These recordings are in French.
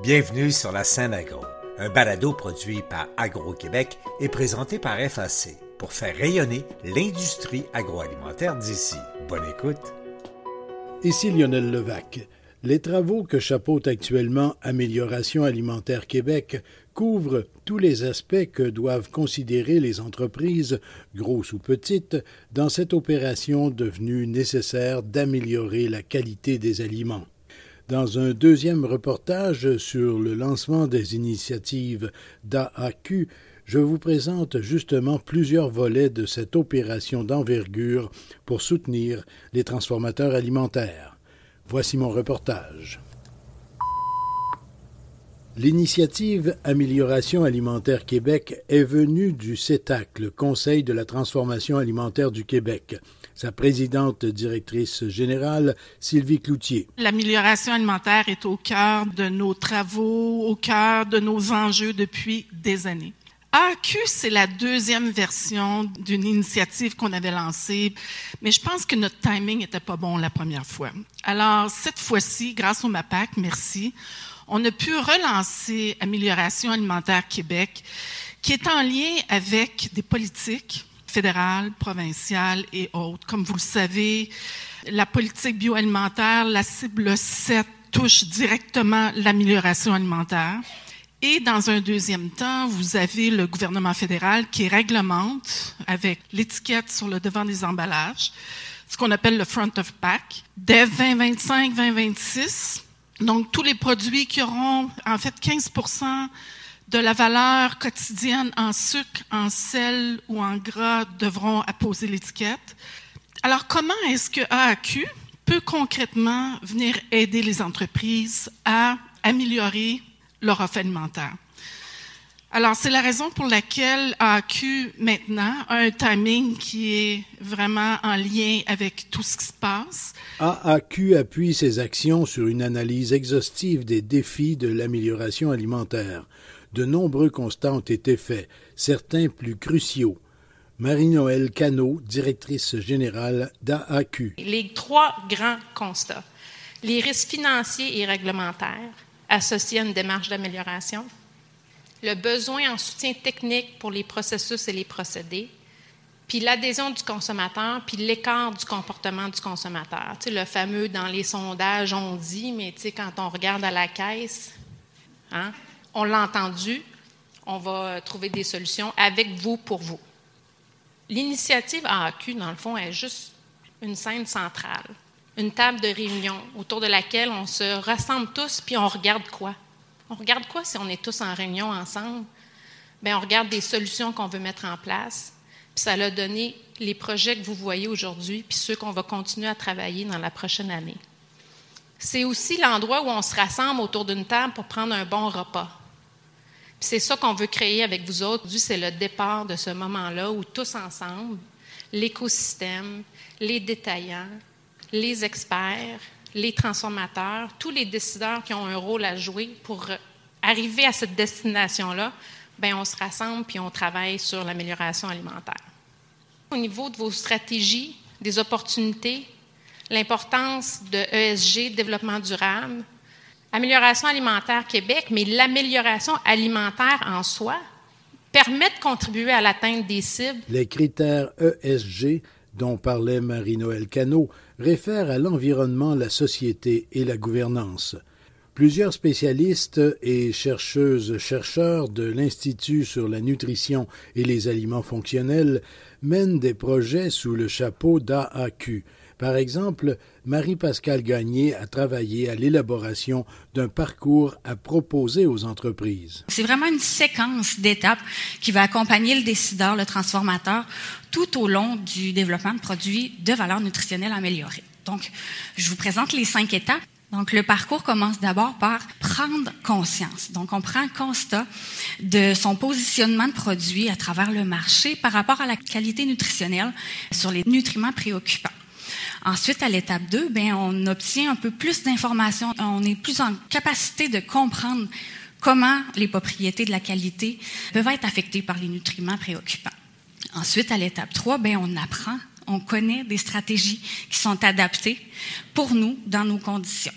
Bienvenue sur la scène agro, un balado produit par Agro-Québec et présenté par FAC pour faire rayonner l'industrie agroalimentaire d'ici. Bonne écoute. Ici Lionel Levac. Les travaux que chapeaute actuellement Amélioration alimentaire Québec couvrent tous les aspects que doivent considérer les entreprises, grosses ou petites, dans cette opération devenue nécessaire d'améliorer la qualité des aliments. Dans un deuxième reportage sur le lancement des initiatives d'AAQ, je vous présente justement plusieurs volets de cette opération d'envergure pour soutenir les transformateurs alimentaires. Voici mon reportage. L'initiative Amélioration alimentaire Québec est venue du CETAC, le Conseil de la transformation alimentaire du Québec. Sa présidente directrice générale, Sylvie Cloutier. L'amélioration alimentaire est au cœur de nos travaux, au cœur de nos enjeux depuis des années. AQ, c'est la deuxième version d'une initiative qu'on avait lancée, mais je pense que notre timing n'était pas bon la première fois. Alors, cette fois-ci, grâce au MAPAC, merci, on a pu relancer Amélioration alimentaire Québec, qui est en lien avec des politiques fédérales, provinciales et autres. Comme vous le savez, la politique bioalimentaire, la cible 7, touche directement l'amélioration alimentaire. Et dans un deuxième temps, vous avez le gouvernement fédéral qui réglemente avec l'étiquette sur le devant des emballages, ce qu'on appelle le front of pack. Dès 2025-2026, donc, tous les produits qui auront en fait 15 de la valeur quotidienne en sucre, en sel ou en gras devront apposer l'étiquette. Alors, comment est-ce que AAQ peut concrètement venir aider les entreprises à améliorer leur offre alimentaire? Alors, c'est la raison pour laquelle AQ, maintenant, a un timing qui est vraiment en lien avec tout ce qui se passe. AAQ appuie ses actions sur une analyse exhaustive des défis de l'amélioration alimentaire. De nombreux constats ont été faits, certains plus cruciaux. Marie-Noël Cano, directrice générale d'AAQ. Les trois grands constats. Les risques financiers et réglementaires associés à une démarche d'amélioration, le besoin en soutien technique pour les processus et les procédés, puis l'adhésion du consommateur, puis l'écart du comportement du consommateur. Tu sais, le fameux dans les sondages, on dit, mais tu sais, quand on regarde à la caisse, hein, on l'a entendu, on va trouver des solutions avec vous, pour vous. L'initiative AAQ, dans le fond, est juste une scène centrale, une table de réunion autour de laquelle on se rassemble tous, puis on regarde quoi? On regarde quoi si on est tous en réunion ensemble? Bien, on regarde des solutions qu'on veut mettre en place. Puis ça a donné les projets que vous voyez aujourd'hui, puis ceux qu'on va continuer à travailler dans la prochaine année. C'est aussi l'endroit où on se rassemble autour d'une table pour prendre un bon repas. C'est ça qu'on veut créer avec vous autres. C'est le départ de ce moment-là où tous ensemble, l'écosystème, les détaillants, les experts, les transformateurs, tous les décideurs qui ont un rôle à jouer pour arriver à cette destination-là, ben on se rassemble puis on travaille sur l'amélioration alimentaire. Au niveau de vos stratégies, des opportunités, l'importance de ESG, développement durable, amélioration alimentaire Québec, mais l'amélioration alimentaire en soi permet de contribuer à l'atteinte des cibles. Les critères ESG dont parlait Marie-Noël Cano réfèrent à l'environnement, la société et la gouvernance. Plusieurs spécialistes et chercheuses-chercheurs de l'Institut sur la nutrition et les aliments fonctionnels mènent des projets sous le chapeau d'AAQ. Par exemple, Marie-Pascale Gagné a travaillé à l'élaboration d'un parcours à proposer aux entreprises. C'est vraiment une séquence d'étapes qui va accompagner le décideur, le transformateur, tout au long du développement de produits de valeur nutritionnelle améliorée. Donc, je vous présente les cinq étapes. Donc, le parcours commence d'abord par prendre conscience. Donc, on prend constat de son positionnement de produit à travers le marché par rapport à la qualité nutritionnelle sur les nutriments préoccupants. Ensuite, à l'étape 2, ben, on obtient un peu plus d'informations. On est plus en capacité de comprendre comment les propriétés de la qualité peuvent être affectées par les nutriments préoccupants. Ensuite, à l'étape 3, ben, on apprend on connaît des stratégies qui sont adaptées pour nous dans nos conditions.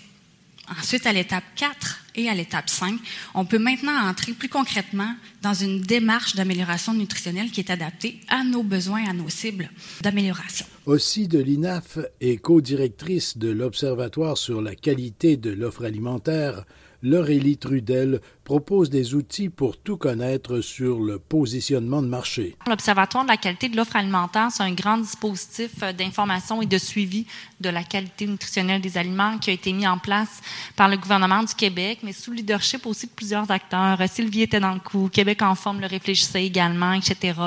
Ensuite, à l'étape 4, Et à l'étape 5, on peut maintenant entrer plus concrètement dans une démarche d'amélioration nutritionnelle qui est adaptée à nos besoins, à nos cibles d'amélioration. Aussi de l'INAF et co-directrice de l'Observatoire sur la qualité de l'offre alimentaire, Laurélie Trudel propose des outils pour tout connaître sur le positionnement de marché. L'Observatoire de la qualité de l'offre alimentaire, c'est un grand dispositif euh, d'information et de suivi de la qualité nutritionnelle des aliments qui a été mis en place par le gouvernement du Québec, mais sous le leadership aussi de plusieurs acteurs. Euh, Sylvie était dans le coup, Québec en forme le réfléchissait également, etc.,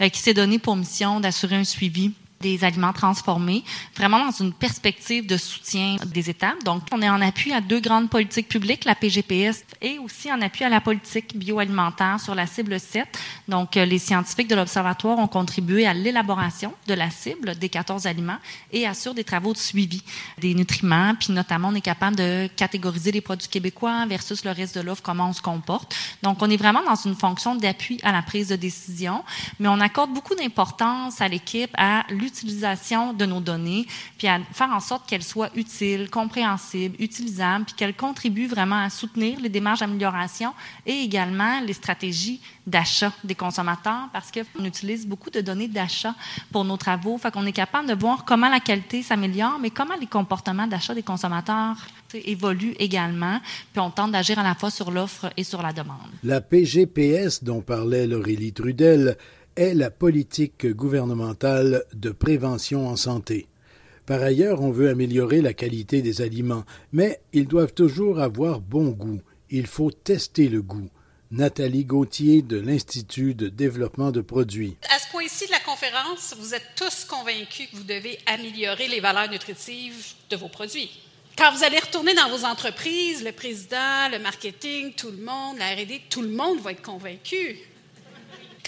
euh, qui s'est donné pour mission d'assurer un suivi des aliments transformés, vraiment dans une perspective de soutien des étapes. Donc, on est en appui à deux grandes politiques publiques, la PGPS et aussi en appui à la politique bioalimentaire sur la cible 7. Donc, euh, les scientifiques de l'Observatoire ont contribué à l'élaboration de la cible des 14 aliments et assurent des travaux de suivi des nutriments. Puis, notamment, on est capable de catégoriser les produits québécois versus le reste de l'offre, comment on se comporte. Donc, on est vraiment dans une fonction d'appui à la prise de décision, mais on accorde beaucoup d'importance à l'équipe à l'utilisation de nos données, puis à faire en sorte qu'elles soient utiles, compréhensibles, utilisables, puis qu'elles contribuent vraiment à soutenir les démarches d'amélioration et également les stratégies d'achat des consommateurs parce qu'on utilise beaucoup de données d'achat pour nos travaux. Fait qu'on est capable de voir comment la qualité s'améliore, mais comment les comportements d'achat des consommateurs évoluent également. Puis on tente d'agir à la fois sur l'offre et sur la demande. La PGPS dont parlait Laurélie Trudel est la politique gouvernementale de prévention en santé. Par ailleurs, on veut améliorer la qualité des aliments, mais ils doivent toujours avoir bon goût. Il faut tester le goût. Nathalie Gauthier de l'Institut de développement de produits. À ce point-ci de la conférence, vous êtes tous convaincus que vous devez améliorer les valeurs nutritives de vos produits. Quand vous allez retourner dans vos entreprises, le président, le marketing, tout le monde, la R&D, tout le monde va être convaincu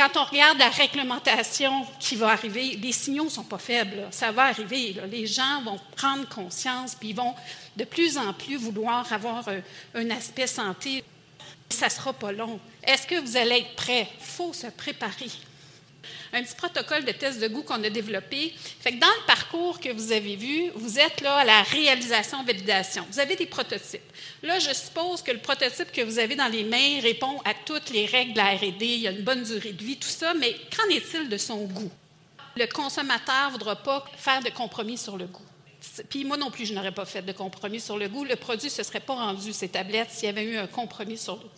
quand on regarde la réglementation qui va arriver, les signaux ne sont pas faibles. Ça va arriver. Les gens vont prendre conscience, puis ils vont de plus en plus vouloir avoir un, un aspect santé. Ça ne sera pas long. Est-ce que vous allez être prêt? Il faut se préparer un petit protocole de test de goût qu'on a développé. Fait que dans le parcours que vous avez vu, vous êtes là à la réalisation, validation. Vous avez des prototypes. Là, je suppose que le prototype que vous avez dans les mains répond à toutes les règles de la R&D, il y a une bonne durée de vie, tout ça, mais qu'en est-il de son goût? Le consommateur ne voudra pas faire de compromis sur le goût. Puis moi non plus, je n'aurais pas fait de compromis sur le goût. Le produit ne se serait pas rendu, ces tablettes, s'il y avait eu un compromis sur le goût.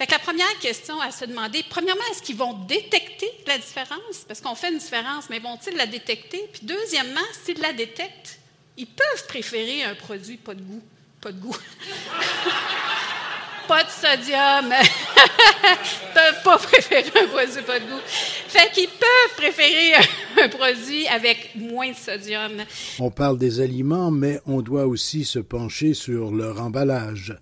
Fait la première question à se demander, premièrement, est-ce qu'ils vont détecter la différence? Parce qu'on fait une différence, mais vont-ils la détecter? Puis deuxièmement, s'ils la détectent, ils peuvent préférer un produit pas de goût. Pas de goût. pas de sodium. Ils peuvent pas préférer un produit pas de goût. Fait qu'ils peuvent préférer un produit avec moins de sodium. On parle des aliments, mais on doit aussi se pencher sur leur emballage.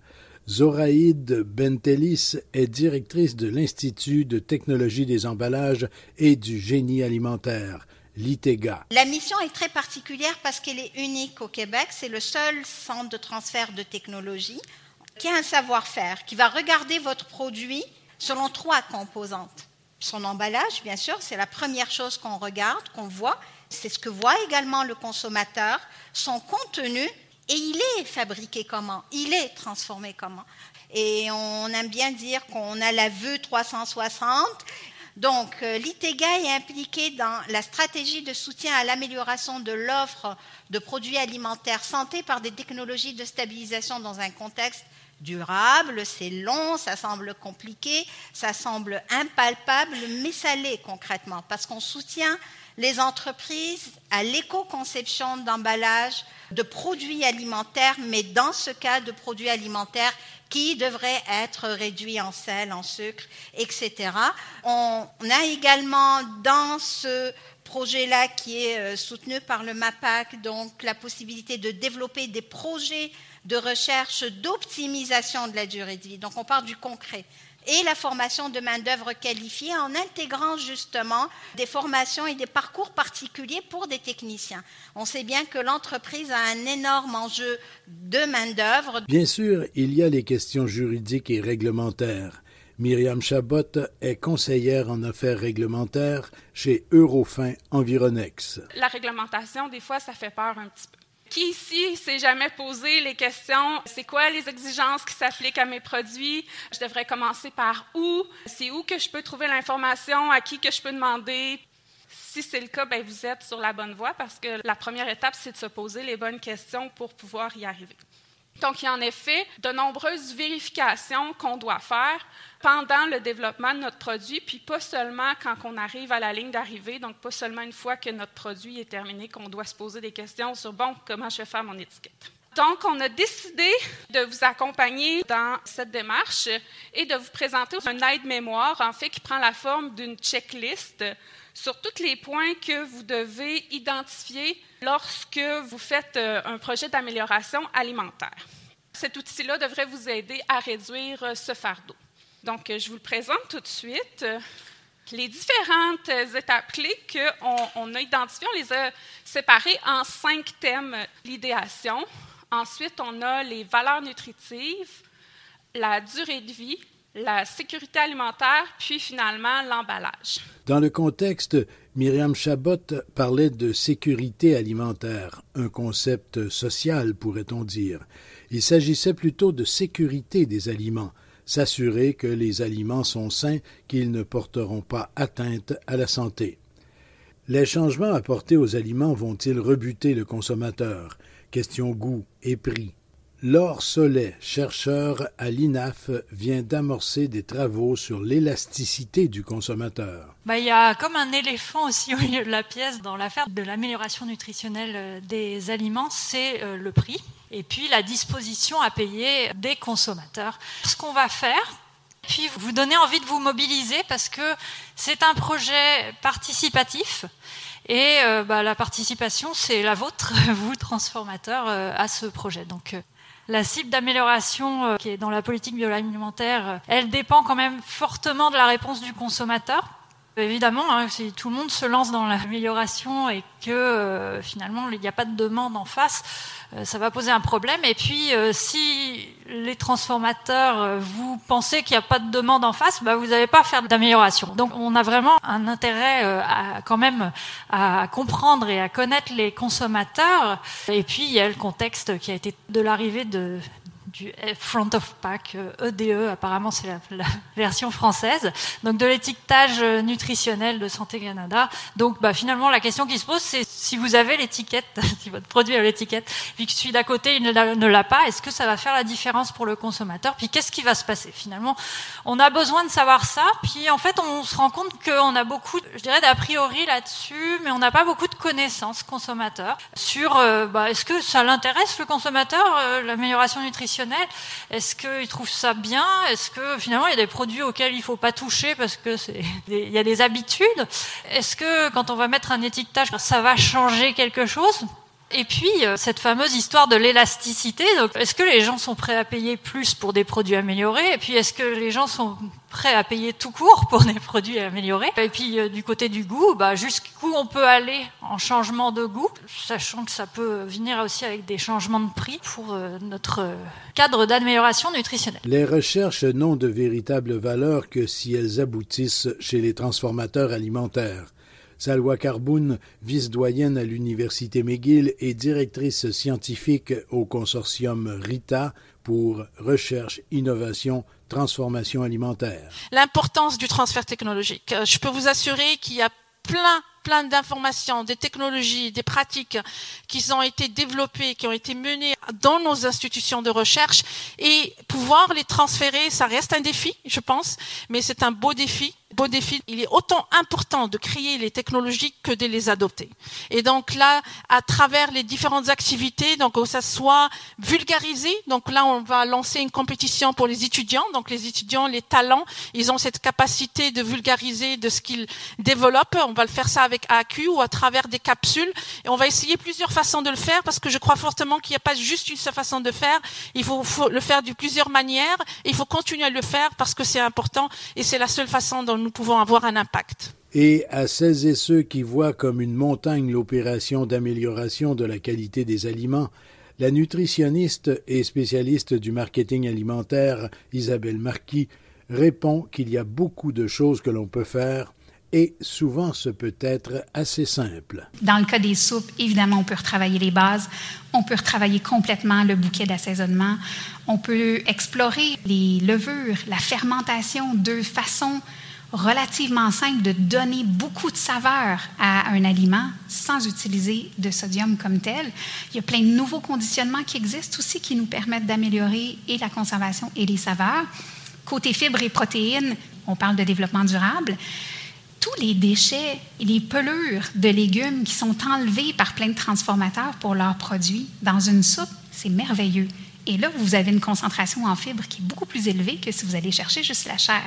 Zoraïde Bentelis est directrice de l'Institut de technologie des emballages et du génie alimentaire. l'ITEGA. La mission est très particulière parce qu'elle est unique au Québec. C'est le seul centre de transfert de technologie qui a un savoir-faire, qui va regarder votre produit selon trois composantes. Son emballage, bien sûr, c'est la première chose qu'on regarde, qu'on voit. C'est ce que voit également le consommateur. Son contenu, et il est fabriqué comment? Il est transformé comment? Et on aime bien dire qu'on a la vue 360. Donc, euh, l'ITEGA est impliqué dans la stratégie de soutien à l'amélioration de l'offre de produits alimentaires santé par des technologies de stabilisation dans un contexte durable. C'est long, ça semble compliqué, ça semble impalpable, mais ça l'est concrètement parce qu'on soutient les entreprises à l'éco-conception d'emballage de produits alimentaires, mais dans ce cas de produits alimentaires qui devraient être réduits en sel, en sucre, etc. On a également dans ce projet-là qui est euh, soutenu par le MAPAC, donc la possibilité de développer des projets de recherche d'optimisation de la durée de vie. Donc on part du concret et la formation de main-d'œuvre qualifiée en intégrant justement des formations et des parcours particuliers pour des techniciens. On sait bien que l'entreprise a un énorme enjeu de main-d'œuvre. Bien sûr, il y a les questions juridiques et réglementaires. Myriam Chabot est conseillère en affaires réglementaires chez Eurofin Environex. La réglementation, des fois, ça fait peur un petit peu. Qui ici s'est jamais posé les questions c'est quoi les exigences qui s'appliquent à mes produits? Je devrais commencer par où? C'est où que je peux trouver l'information? À qui que je peux demander? Si c'est le cas, ben, vous êtes sur la bonne voie parce que la première étape, c'est de se poser les bonnes questions pour pouvoir y arriver. Donc, il y a en effet de nombreuses vérifications qu'on doit faire pendant le développement de notre produit, puis pas seulement quand on arrive à la ligne d'arrivée, donc pas seulement une fois que notre produit est terminé qu'on doit se poser des questions sur, bon, comment je vais faire mon étiquette. Donc, on a décidé de vous accompagner dans cette démarche et de vous présenter un aide-mémoire, en fait, qui prend la forme d'une checklist sur tous les points que vous devez identifier lorsque vous faites euh, un projet d'amélioration alimentaire. Cet outil-là devrait vous aider à réduire euh, ce fardeau. Donc, euh, je vous le présente tout de suite. Les différentes étapes clés qu'on a identifiées, on les a séparées en cinq thèmes. L'idéation. Ensuite, on a les valeurs nutritives, la durée de vie, la sécurité alimentaire, puis finalement l'emballage. Dans le contexte, Myriam Chabot parlait de sécurité alimentaire, un concept social, pourrait-on dire. Il s'agissait plutôt de sécurité des aliments, s'assurer que les aliments sont sains, qu'ils ne porteront pas atteinte à la santé. Les changements apportés aux aliments vont-ils rebuter le consommateur? Question goût et prix. Laure Solet, chercheur à l'INAF, vient d'amorcer des travaux sur l'élasticité du consommateur. Bah, il y a comme un éléphant aussi au milieu de la pièce dans l'affaire de l'amélioration nutritionnelle euh, des aliments, c'est euh, le prix et puis la disposition à payer des consommateurs. Ce qu'on va faire, puis vous donner envie de vous mobiliser parce que c'est un projet participatif. Et euh, bah, la participation, c'est la vôtre, vous, transformateurs, à ce projet. Donc, la cible d'amélioration euh, qui est dans la politique bioalimentaire, euh, elle dépend quand même fortement de la réponse du consommateur. Évidemment, hein, si tout le monde se lance dans l'amélioration et que euh, finalement il n'y a pas de demande en face, euh, ça va poser un problème. Et puis, euh, si les transformateurs, vous pensez qu'il n'y a pas de demande en face, bah, vous n'allez pas faire d'amélioration. Donc, on a vraiment un intérêt quand même à comprendre et à connaître les consommateurs. Et puis, il y a le contexte qui a été de l'arrivée de, du front of pack, EDE, e, apparemment c'est la, version française, donc de l'étiquetage nutritionnel de Santé Canada. Donc bah, finalement la question qui se pose c'est si vous avez l'étiquette, si votre produit a l'étiquette, puis que celui d'à côté il ne l'a pas, est-ce que ça va faire la différence pour le consommateur? Puis qu'est-ce qui va se passer finalement? On a besoin de savoir ça, puis en fait on se rend compte qu'on a beaucoup, je dirais, d'a priori là-dessus, mais on n'a pas beaucoup de connaissances consommateurs sur euh, bah, est-ce que ça l'intéresse le consommateur, euh, l'amélioration nutritionnelle? Est-ce qu'ils trouvent ça bien? Est-ce que finalement il y a des produits auxquels il faut pas toucher parce que c'est il y a des habitudes? Est-ce que quand on va mettre un étiquetage, ça va changer quelque chose? Et puis, euh, cette fameuse histoire de l'élasticité. Donc, est-ce que les gens sont prêts à payer plus pour des produits améliorés? Et puis, est-ce que les gens sont prêts à payer tout court pour des produits améliorés? Et puis, euh, du côté du goût, bah, jusqu'où on peut aller en changement de goût, sachant que ça peut venir aussi avec des changements de prix pour euh, notre cadre d'amélioration nutritionnelle. Les recherches n'ont de véritable valeur que si elles aboutissent chez les transformateurs alimentaires. Salwa Karboun, vice-doyenne à l'Université McGill et directrice scientifique au consortium RITA pour recherche, innovation, transformation alimentaire. L'importance du transfert technologique. Euh, je peux vous assurer qu'il y a plein plein d'informations, des technologies, des pratiques qui ont été développées, qui ont été menées dans nos institutions de recherche et pouvoir les transférer, ça reste un défi, je pense, mais c'est un beau défi beau. Il est autant important de créer les technologies que de les adopter. Et donc là, à travers les différentes activités, donc que ça soit vulgarisé, donc là on va lancer une compétition pour les étudiants. Donc les étudiants, les talents, ils ont cette capacité de vulgariser de ce qu'ils développent. On va le faire ça avec AQ ou à travers des capsules. Et on va essayer plusieurs façons de le faire parce que je crois fortement qu'il n'y a pas juste une seule façon de faire. Il faut, le faire de plusieurs manières. Il faut continuer à le faire parce que c'est important et c'est la seule façon dont nous pouvons avoir un impact. Et à celles et ceux qui voient comme une montagne l'opération d'amélioration de la qualité des aliments, la nutritionniste et spécialiste du marketing alimentaire Isabelle Marquis répond qu'il y a beaucoup de choses que l'on peut faire et souvent ce peut être assez simple. Dans le cas des soupes, évidemment, on peut retravailler les bases, on peut retravailler complètement le bouquet d'assaisonnement, on peut explorer les levures, la fermentation de façon relativement simple de donner beaucoup de saveur à un aliment sans utiliser de sodium comme tel. Il y a plein de nouveaux conditionnements qui existent aussi qui nous permettent d'améliorer la conservation et les saveurs. Côté fibres et protéines, on parle de développement durable. Tous les déchets et les pelures de légumes qui sont enlevés par plein de transformateurs pour leurs produits dans une soupe, c'est merveilleux. Et là, vous avez une concentration en fibres qui est beaucoup plus élevée que si vous allez chercher juste la chair.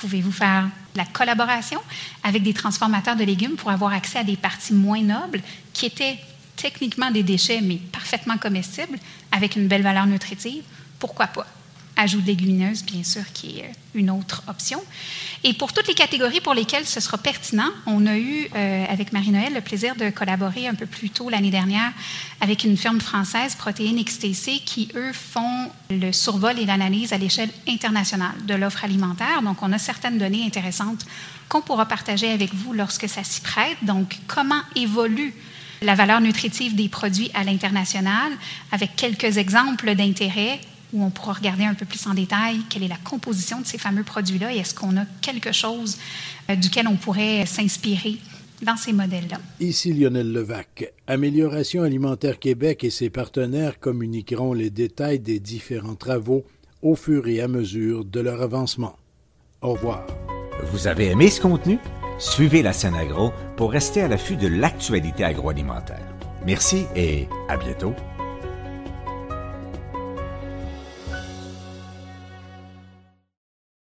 Pouvez-vous faire la collaboration avec des transformateurs de légumes pour avoir accès à des parties moins nobles qui étaient techniquement des déchets, mais parfaitement comestibles, avec une belle valeur nutritive? Pourquoi pas? Ajout de légumineuses, bien sûr, qui est euh, une autre option. Et pour toutes les catégories pour lesquelles ce sera pertinent, on a eu, euh, avec Marie-Noël, le plaisir de collaborer un peu plus tôt l'année dernière avec une firme française, Protéines XTC, qui, eux, font le survol et l'analyse à l'échelle internationale de l'offre alimentaire. Donc, on a certaines données intéressantes qu'on pourra partager avec vous lorsque ça s'y prête. Donc, comment évolue la valeur nutritive des produits à l'international, avec quelques exemples d'intérêt où on pourra regarder un peu plus en détail quelle est la composition de ces fameux produits-là et est-ce qu'on a quelque chose euh, duquel on pourrait s'inspirer dans ces modèles-là. Ici Lionel Levac. Amélioration alimentaire Québec et ses partenaires communiqueront les détails des différents travaux au fur et à mesure de leur avancement. Au revoir. Vous avez aimé ce contenu? Suivez la scène agro pour rester à l'affût de l'actualité agroalimentaire. Merci et à bientôt.